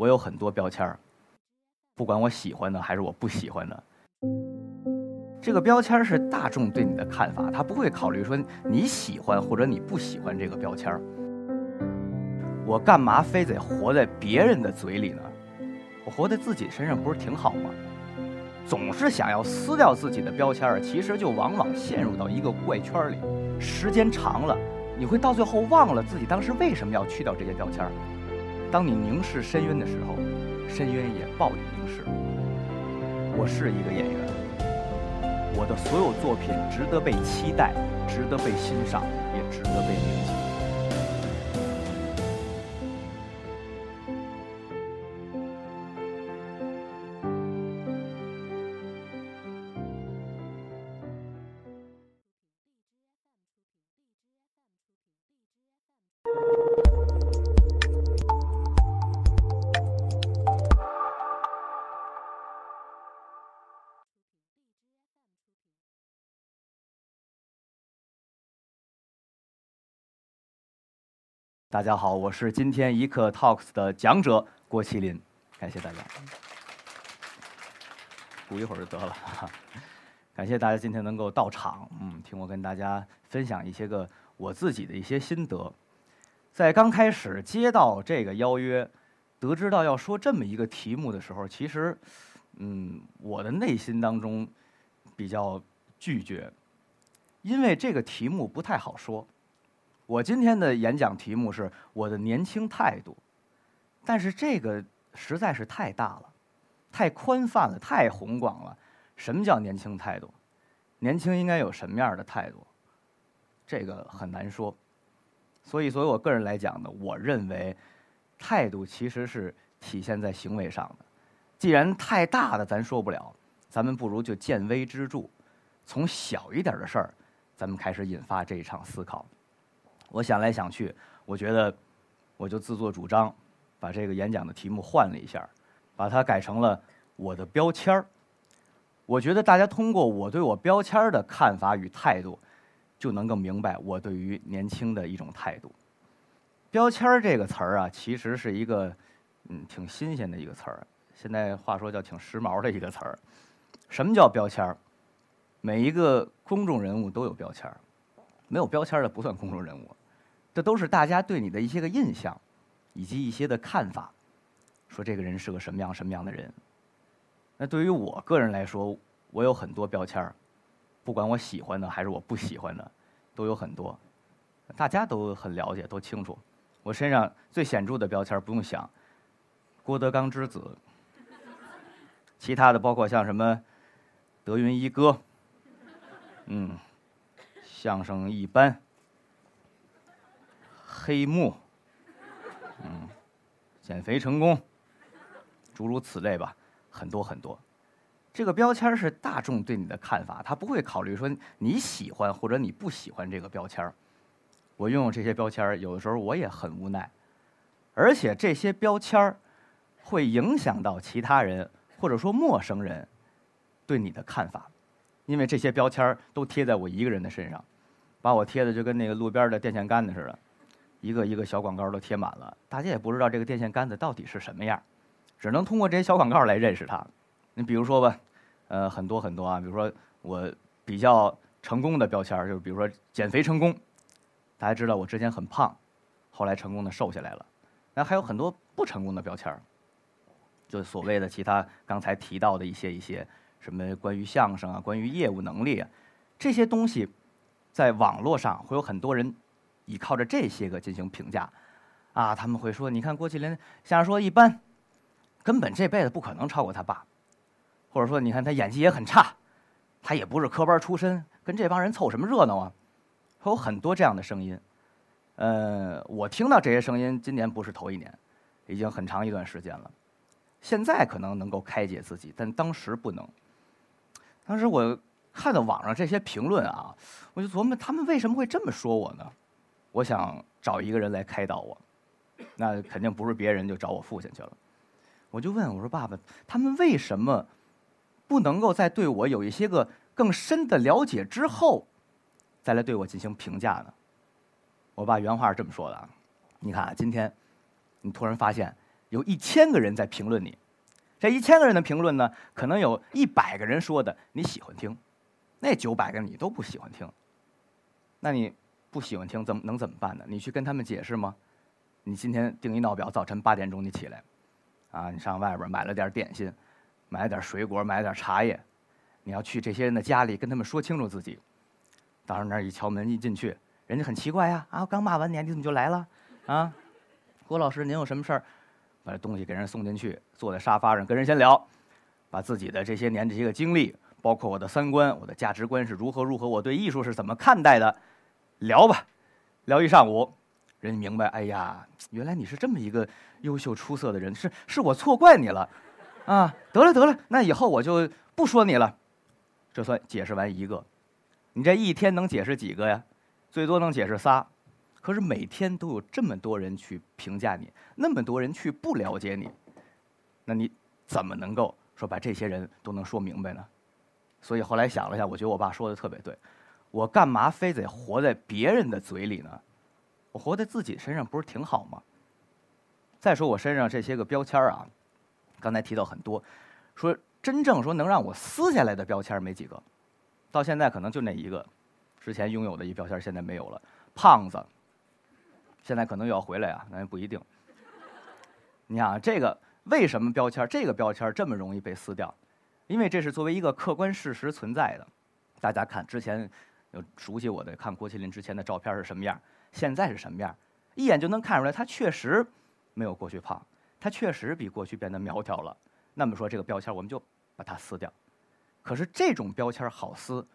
我有很多标签儿，不管我喜欢的还是我不喜欢的。这个标签是大众对你的看法，他不会考虑说你喜欢或者你不喜欢这个标签儿。我干嘛非得活在别人的嘴里呢？我活在自己身上不是挺好吗？总是想要撕掉自己的标签儿，其实就往往陷入到一个怪圈里。时间长了，你会到最后忘了自己当时为什么要去掉这些标签儿。当你凝视深渊的时候，深渊也报以凝视。我是一个演员，我的所有作品值得被期待，值得被欣赏，也值得被铭记。大家好，我是今天一刻 Talks 的讲者郭麒麟，感谢大家。鼓一会儿就得了，感谢大家今天能够到场，嗯，听我跟大家分享一些个我自己的一些心得。在刚开始接到这个邀约，得知到要说这么一个题目的时候，其实，嗯，我的内心当中比较拒绝，因为这个题目不太好说。我今天的演讲题目是我的年轻态度，但是这个实在是太大了，太宽泛了，太宏广了。什么叫年轻态度？年轻应该有什么样的态度？这个很难说。所以，作为我个人来讲呢，我认为态度其实是体现在行为上的。既然太大的咱说不了，咱们不如就见微知著，从小一点的事儿，咱们开始引发这一场思考。我想来想去，我觉得我就自作主张，把这个演讲的题目换了一下，把它改成了我的标签儿。我觉得大家通过我对我标签儿的看法与态度，就能够明白我对于年轻的一种态度。标签儿这个词儿啊，其实是一个嗯挺新鲜的一个词儿，现在话说叫挺时髦的一个词儿。什么叫标签儿？每一个公众人物都有标签儿，没有标签儿的不算公众人物。这都是大家对你的一些个印象，以及一些的看法，说这个人是个什么样什么样的人。那对于我个人来说，我有很多标签儿，不管我喜欢的还是我不喜欢的，都有很多。大家都很了解，都清楚。我身上最显著的标签不用想，郭德纲之子。其他的包括像什么德云一哥，嗯，相声一般。黑幕，嗯，减肥成功，诸如此类吧，很多很多。这个标签是大众对你的看法，他不会考虑说你喜欢或者你不喜欢这个标签我拥有这些标签有的时候我也很无奈，而且这些标签会影响到其他人或者说陌生人对你的看法，因为这些标签都贴在我一个人的身上，把我贴的就跟那个路边的电线杆子似的。一个一个小广告都贴满了，大家也不知道这个电线杆子到底是什么样，只能通过这些小广告来认识它。你比如说吧，呃，很多很多啊，比如说我比较成功的标签就是比如说减肥成功，大家知道我之前很胖，后来成功的瘦下来了。那还有很多不成功的标签就所谓的其他刚才提到的一些一些什么关于相声啊，关于业务能力啊，这些东西，在网络上会有很多人。依靠着这些个进行评价，啊，他们会说：“你看郭麒麟相声说一般，根本这辈子不可能超过他爸。”或者说：“你看他演技也很差，他也不是科班出身，跟这帮人凑什么热闹啊？”会有很多这样的声音。呃，我听到这些声音，今年不是头一年，已经很长一段时间了。现在可能能够开解自己，但当时不能。当时我看到网上这些评论啊，我就琢磨他们为什么会这么说我呢？我想找一个人来开导我，那肯定不是别人，就找我父亲去了。我就问我说：“爸爸，他们为什么不能够在对我有一些个更深的了解之后，再来对我进行评价呢？”我爸原话是这么说的：“你看啊，今天你突然发现有一千个人在评论你，这一千个人的评论呢，可能有一百个人说的你喜欢听，那九百个你都不喜欢听。那你不喜欢听，怎么能怎么办呢？你去跟他们解释吗？你今天定一闹表，早晨八点钟你起来，啊，你上外边买了点点心，买了点水果，买了点茶叶，你要去这些人的家里跟他们说清楚自己。到时候那儿一敲门一进去，人家很奇怪呀，啊，刚骂完你，你怎么就来了？啊，郭老师您有什么事儿？把这东西给人送进去，坐在沙发上跟人先聊，把自己的这些年这些个经历，包括我的三观、我的价值观是如何如何，我对艺术是怎么看待的，聊吧，聊一上午。人家明白，哎呀，原来你是这么一个优秀出色的人，是是我错怪你了，啊，得了得了，那以后我就不说你了，这算解释完一个，你这一天能解释几个呀？最多能解释仨，可是每天都有这么多人去评价你，那么多人去不了解你，那你怎么能够说把这些人都能说明白呢？所以后来想了一下，我觉得我爸说的特别对，我干嘛非得活在别人的嘴里呢？我活在自己身上不是挺好吗？再说我身上这些个标签啊，刚才提到很多，说真正说能让我撕下来的标签没几个，到现在可能就那一个，之前拥有的一标签现在没有了，胖子，现在可能又要回来啊，那也不一定。你看、啊这个为什么标签这个标签这么容易被撕掉？因为这是作为一个客观事实存在的。大家看之前有熟悉我的，看郭麒麟之前的照片是什么样？现在是什么样？一眼就能看出来，他确实没有过去胖，他确实比过去变得苗条了。那么说，这个标签我们就把它撕掉。可是这种标签好撕，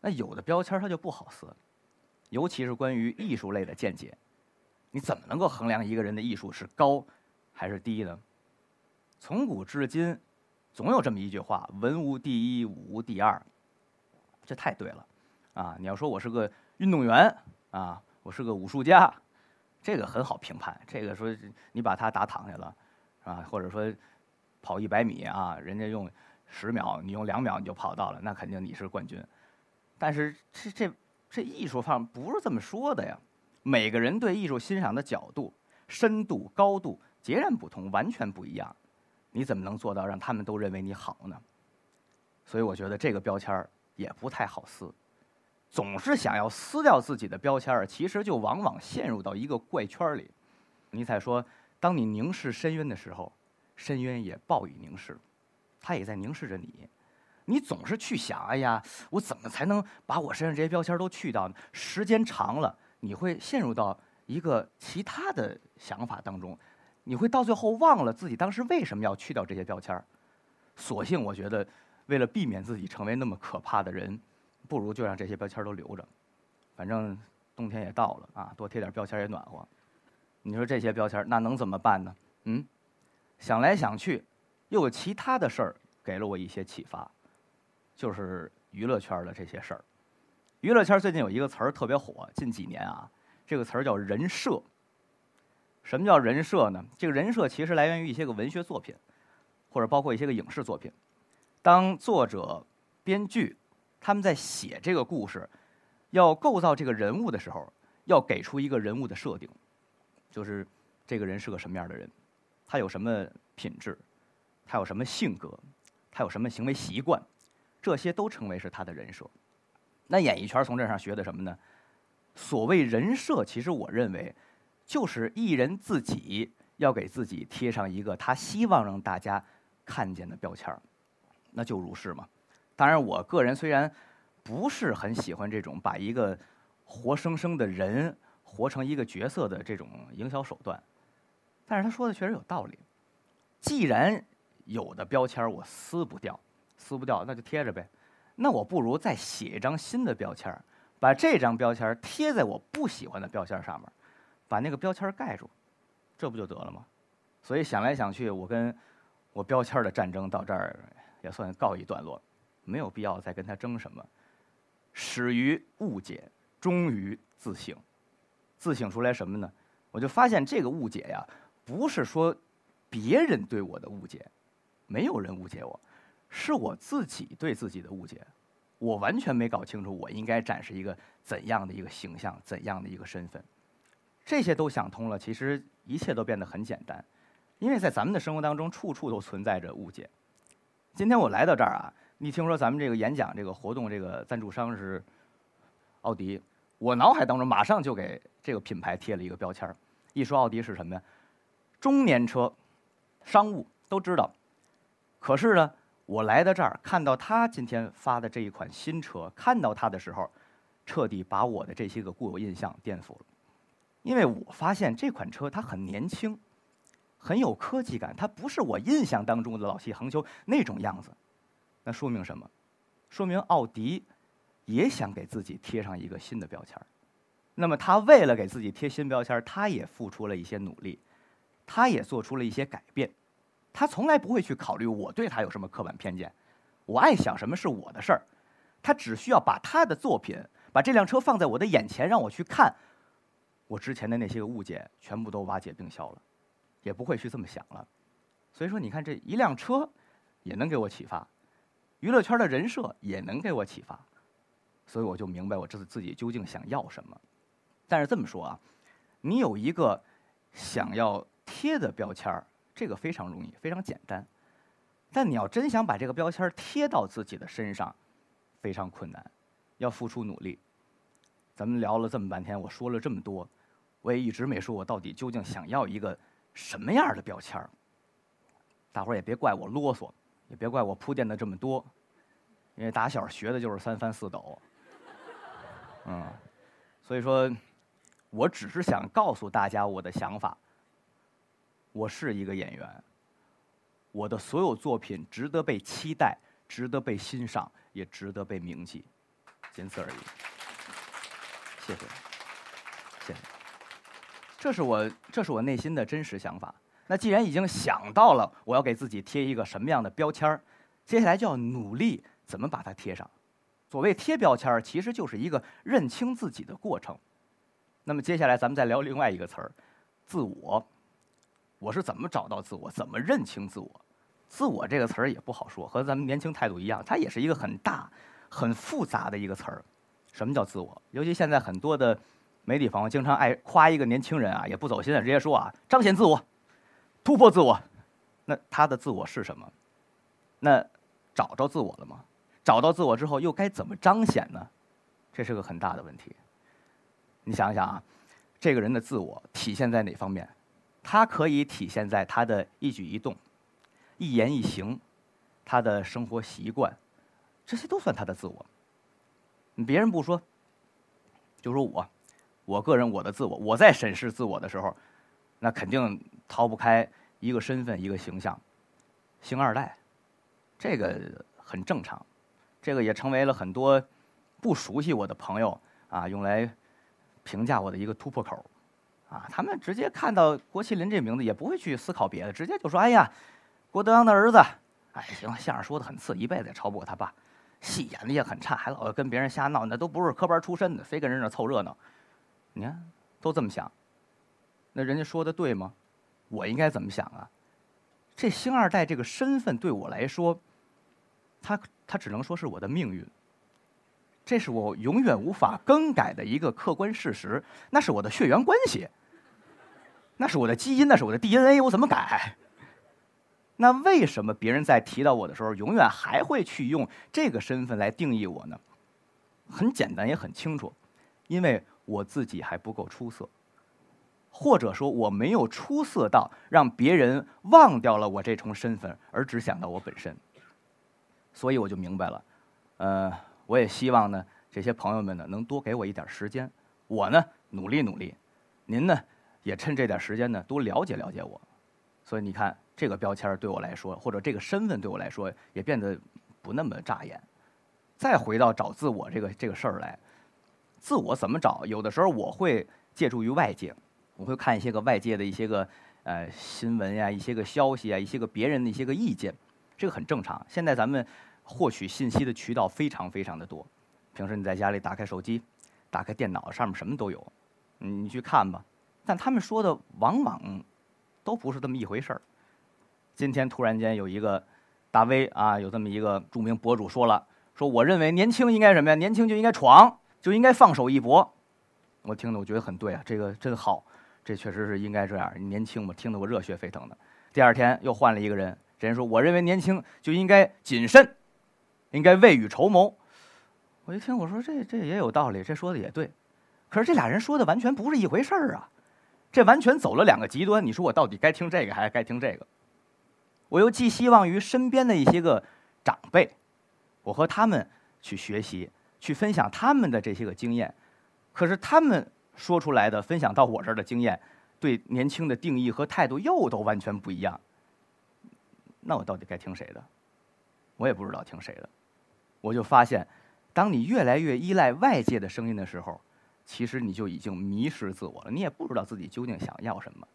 那有的标签它就不好撕，尤其是关于艺术类的见解，你怎么能够衡量一个人的艺术是高还是低呢？从古至今，总有这么一句话：“文无第一，武无第二。”这太对了，啊！你要说我是个运动员啊。我是个武术家，这个很好评判。这个说你把他打躺下了，啊，或者说跑一百米啊，人家用十秒，你用两秒你就跑到了，那肯定你是冠军。但是这这这艺术上不是这么说的呀。每个人对艺术欣赏的角度、深度、高度截然不同，完全不一样。你怎么能做到让他们都认为你好呢？所以我觉得这个标签也不太好撕。总是想要撕掉自己的标签儿，其实就往往陷入到一个怪圈里。尼采说：“当你凝视深渊的时候，深渊也报以凝视，它也在凝视着你。你总是去想，哎呀，我怎么才能把我身上这些标签都去掉呢？时间长了，你会陷入到一个其他的想法当中，你会到最后忘了自己当时为什么要去掉这些标签儿。索性，我觉得，为了避免自己成为那么可怕的人。”不如就让这些标签都留着，反正冬天也到了啊，多贴点标签也暖和。你说这些标签那能怎么办呢？嗯，想来想去，又有其他的事儿给了我一些启发，就是娱乐圈的这些事儿。娱乐圈最近有一个词儿特别火，近几年啊，这个词儿叫人设。什么叫人设呢？这个人设其实来源于一些个文学作品，或者包括一些个影视作品。当作者、编剧。他们在写这个故事，要构造这个人物的时候，要给出一个人物的设定，就是这个人是个什么样的人，他有什么品质，他有什么性格，他有什么行为习惯，这些都称为是他的人设。那演艺圈从这上学的什么呢？所谓人设，其实我认为，就是艺人自己要给自己贴上一个他希望让大家看见的标签那就如是嘛。当然，我个人虽然不是很喜欢这种把一个活生生的人活成一个角色的这种营销手段，但是他说的确实有道理。既然有的标签我撕不掉，撕不掉那就贴着呗。那我不如再写一张新的标签，把这张标签贴在我不喜欢的标签上面，把那个标签盖住，这不就得了吗？所以想来想去，我跟我标签的战争到这儿也算告一段落。没有必要再跟他争什么。始于误解，终于自省。自省出来什么呢？我就发现这个误解呀，不是说别人对我的误解，没有人误解我，是我自己对自己的误解。我完全没搞清楚我应该展示一个怎样的一个形象，怎样的一个身份。这些都想通了，其实一切都变得很简单。因为在咱们的生活当中，处处都存在着误解。今天我来到这儿啊，一听说咱们这个演讲这个活动，这个赞助商是奥迪，我脑海当中马上就给这个品牌贴了一个标签儿。一说奥迪是什么呀？中年车，商务都知道。可是呢，我来到这儿看到他今天发的这一款新车，看到它的时候，彻底把我的这些个固有印象颠覆了。因为我发现这款车它很年轻，很有科技感，它不是我印象当中的老气横秋那种样子。那说明什么？说明奥迪也想给自己贴上一个新的标签。那么他为了给自己贴新标签，他也付出了一些努力，他也做出了一些改变。他从来不会去考虑我对他有什么刻板偏见，我爱想什么是我的事儿。他只需要把他的作品，把这辆车放在我的眼前，让我去看。我之前的那些个误解全部都瓦解冰消了，也不会去这么想了。所以说，你看这一辆车也能给我启发，娱乐圈的人设也能给我启发，所以我就明白我这自己究竟想要什么。但是这么说啊，你有一个想要贴的标签儿，这个非常容易，非常简单。但你要真想把这个标签贴到自己的身上，非常困难，要付出努力。咱们聊了这么半天，我说了这么多。我也一直没说，我到底究竟想要一个什么样的标签儿？大伙儿也别怪我啰嗦，也别怪我铺垫的这么多，因为打小学的就是三翻四抖，嗯，所以说，我只是想告诉大家我的想法。我是一个演员，我的所有作品值得被期待，值得被欣赏，也值得被铭记，仅此而已。谢谢，谢谢。这是我，这是我内心的真实想法。那既然已经想到了，我要给自己贴一个什么样的标签儿，接下来就要努力怎么把它贴上。所谓贴标签儿，其实就是一个认清自己的过程。那么接下来咱们再聊另外一个词儿，自我。我是怎么找到自我？怎么认清自我？自我这个词儿也不好说，和咱们年轻态度一样，它也是一个很大、很复杂的一个词儿。什么叫自我？尤其现在很多的。媒体朋友经常爱夸一个年轻人啊，也不走心的直接说啊，彰显自我，突破自我。那他的自我是什么？那找着自我了吗？找到自我之后又该怎么彰显呢？这是个很大的问题。你想想啊，这个人的自我体现在哪方面？他可以体现在他的一举一动、一言一行，他的生活习惯，这些都算他的自我。别人不说，就说我。我个人我的自我，我在审视自我的时候，那肯定逃不开一个身份一个形象，星二代，这个很正常，这个也成为了很多不熟悉我的朋友啊用来评价我的一个突破口，啊，他们直接看到郭麒麟这名字也不会去思考别的，直接就说：“哎呀，郭德纲的儿子，哎，行了，相声说的很次，一辈子也超不过他爸，戏演的也很差，还老跟别人瞎闹，那都不是科班出身的，非跟人那凑热闹。”你看，都这么想，那人家说的对吗？我应该怎么想啊？这星二代这个身份对我来说，他他只能说是我的命运。这是我永远无法更改的一个客观事实，那是我的血缘关系，那是我的基因，那是我的 DNA，我怎么改？那为什么别人在提到我的时候，永远还会去用这个身份来定义我呢？很简单，也很清楚，因为。我自己还不够出色，或者说我没有出色到让别人忘掉了我这重身份，而只想到我本身。所以我就明白了，呃，我也希望呢，这些朋友们呢能多给我一点时间，我呢努力努力，您呢也趁这点时间呢多了解了解我。所以你看，这个标签对我来说，或者这个身份对我来说，也变得不那么扎眼。再回到找自我这个这个事儿来。自我怎么找？有的时候我会借助于外界，我会看一些个外界的一些个呃新闻呀，一些个消息啊，一些个别人的一些个意见，这个很正常。现在咱们获取信息的渠道非常非常的多，平时你在家里打开手机，打开电脑，上面什么都有，你去看吧。但他们说的往往都不是这么一回事儿。今天突然间有一个大 V 啊，有这么一个著名博主说了，说我认为年轻应该什么呀？年轻就应该闯。就应该放手一搏，我听的我觉得很对啊，这个真好，这确实是应该这样。年轻嘛，听得我热血沸腾的。第二天又换了一个人，这人说：“我认为年轻就应该谨慎，应该未雨绸缪。”我一听，我说这这也有道理，这说的也对。可是这俩人说的完全不是一回事儿啊，这完全走了两个极端。你说我到底该听这个还是该听这个？我又寄希望于身边的一些个长辈，我和他们去学习，去分享他们的这些个经验。可是他们说出来的、分享到我这儿的经验。对年轻的定义和态度又都完全不一样，那我到底该听谁的？我也不知道听谁的。我就发现，当你越来越依赖外界的声音的时候，其实你就已经迷失自我了。你也不知道自己究竟想要什么。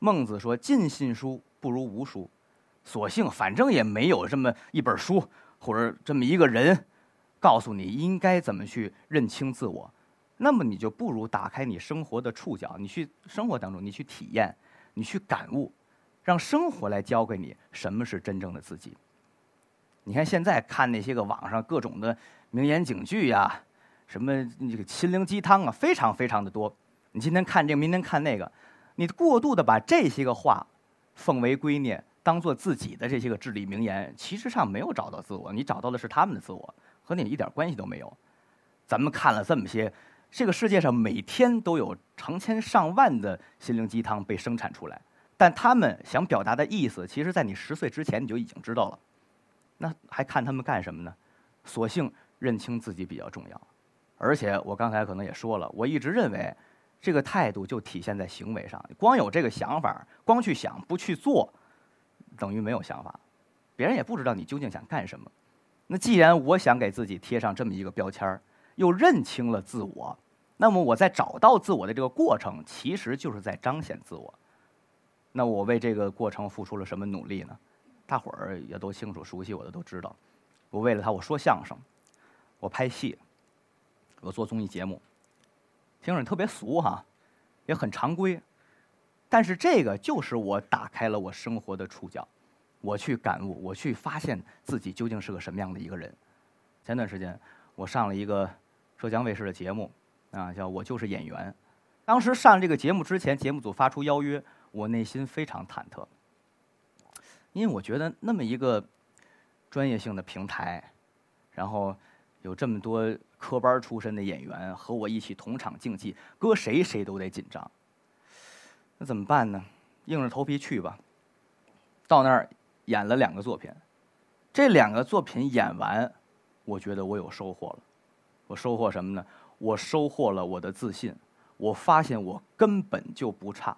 孟子说：“尽信书不如无书，索性反正也没有这么一本书或者这么一个人，告诉你应该怎么去认清自我。”那么你就不如打开你生活的触角，你去生活当中，你去体验，你去感悟，让生活来教给你什么是真正的自己。你看现在看那些个网上各种的名言警句呀，什么这个心灵鸡汤啊，非常非常的多。你今天看这个，明天看那个，你过度的把这些个话奉为圭臬，当做自己的这些个至理名言，其实上没有找到自我，你找到的是他们的自我，和你一点关系都没有。咱们看了这么些。这个世界上每天都有成千上万的心灵鸡汤被生产出来，但他们想表达的意思，其实在你十岁之前你就已经知道了。那还看他们干什么呢？索性认清自己比较重要。而且我刚才可能也说了，我一直认为，这个态度就体现在行为上。光有这个想法，光去想不去做，等于没有想法。别人也不知道你究竟想干什么。那既然我想给自己贴上这么一个标签儿。又认清了自我，那么我在找到自我的这个过程，其实就是在彰显自我。那我为这个过程付出了什么努力呢？大伙儿也都清楚，熟悉我的都知道。我为了他，我说相声，我拍戏，我做综艺节目，听着特别俗哈，也很常规。但是这个就是我打开了我生活的触角，我去感悟，我去发现自己究竟是个什么样的一个人。前段时间我上了一个。浙江卫视的节目，啊，叫我就是演员。当时上这个节目之前，节目组发出邀约，我内心非常忐忑，因为我觉得那么一个专业性的平台，然后有这么多科班出身的演员和我一起同场竞技，搁谁谁都得紧张。那怎么办呢？硬着头皮去吧。到那儿演了两个作品，这两个作品演完，我觉得我有收获了。我收获什么呢？我收获了我的自信。我发现我根本就不差。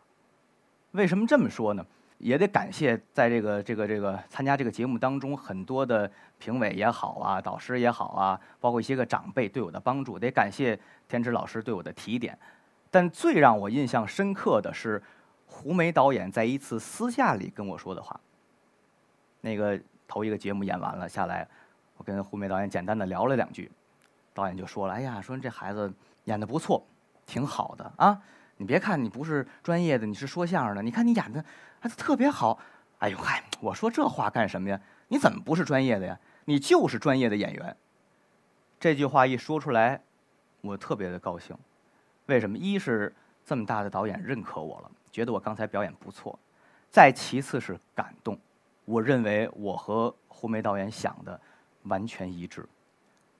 为什么这么说呢？也得感谢在这个这个这个参加这个节目当中很多的评委也好啊，导师也好啊，包括一些个长辈对我的帮助。得感谢天池老师对我的提点。但最让我印象深刻的是胡梅导演在一次私下里跟我说的话。那个头一个节目演完了下来，我跟胡梅导演简单的聊了两句。导演就说了：“哎呀，说这孩子演的不错，挺好的啊！你别看你不是专业的，你是说相声的，你看你演的还特别好。哎呦嗨，我说这话干什么呀？你怎么不是专业的呀？你就是专业的演员。”这句话一说出来，我特别的高兴。为什么？一是这么大的导演认可我了，觉得我刚才表演不错；再其次是感动，我认为我和胡梅导演想的完全一致。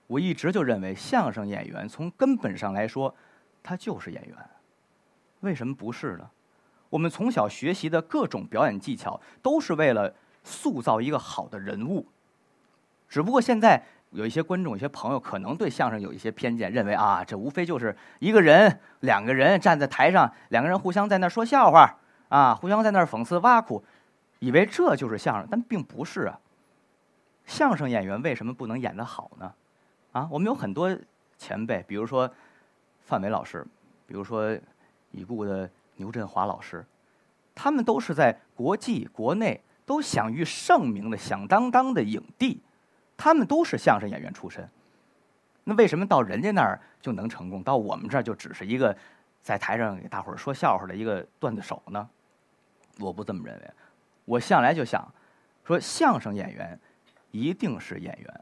我一直就认为，相声演员从根本上来说，他就是演员。为什么不是呢？我们从小学习的各种表演技巧，都是为了塑造一个好的人物。只不过现在有一些观众、有些朋友可能对相声有一些偏见，认为啊，这无非就是一个人、两个人站在台上，两个人互相在那说笑话啊，互相在那讽刺挖苦，以为这就是相声，但并不是啊。相声演员为什么不能演得好呢？啊，我们有很多前辈，比如说范伟老师，比如说已故的牛振华老师，他们都是在国际、国内都享誉盛名的响当当的影帝，他们都是相声演员出身。那为什么到人家那儿就能成功，到我们这儿就只是一个在台上给大伙儿说笑话的一个段子手呢？我不这么认为，我向来就想说，相声演员一定是演员。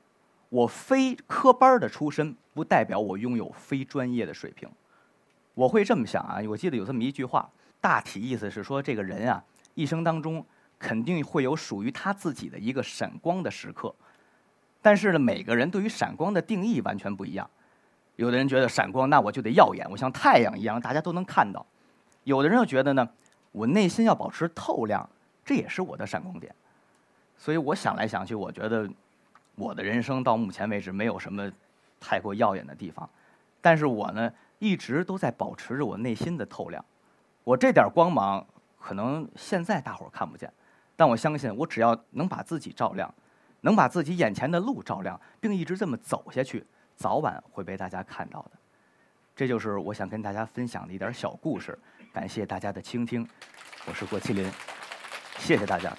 我非科班的出身，不代表我拥有非专业的水平。我会这么想啊，我记得有这么一句话，大体意思是说，这个人啊，一生当中肯定会有属于他自己的一个闪光的时刻。但是呢，每个人对于闪光的定义完全不一样。有的人觉得闪光，那我就得耀眼，我像太阳一样，大家都能看到；有的人又觉得呢，我内心要保持透亮，这也是我的闪光点。所以我想来想去，我觉得我的人生到目前为止没有什么太过耀眼的地方，但是我呢一直都在保持着我内心的透亮。我这点光芒可能现在大伙儿看不见，但我相信我只要能把自己照亮。能把自己眼前的路照亮，并一直这么走下去，早晚会被大家看到的。这就是我想跟大家分享的一点小故事。感谢大家的倾听，我是郭麒麟，谢谢大家。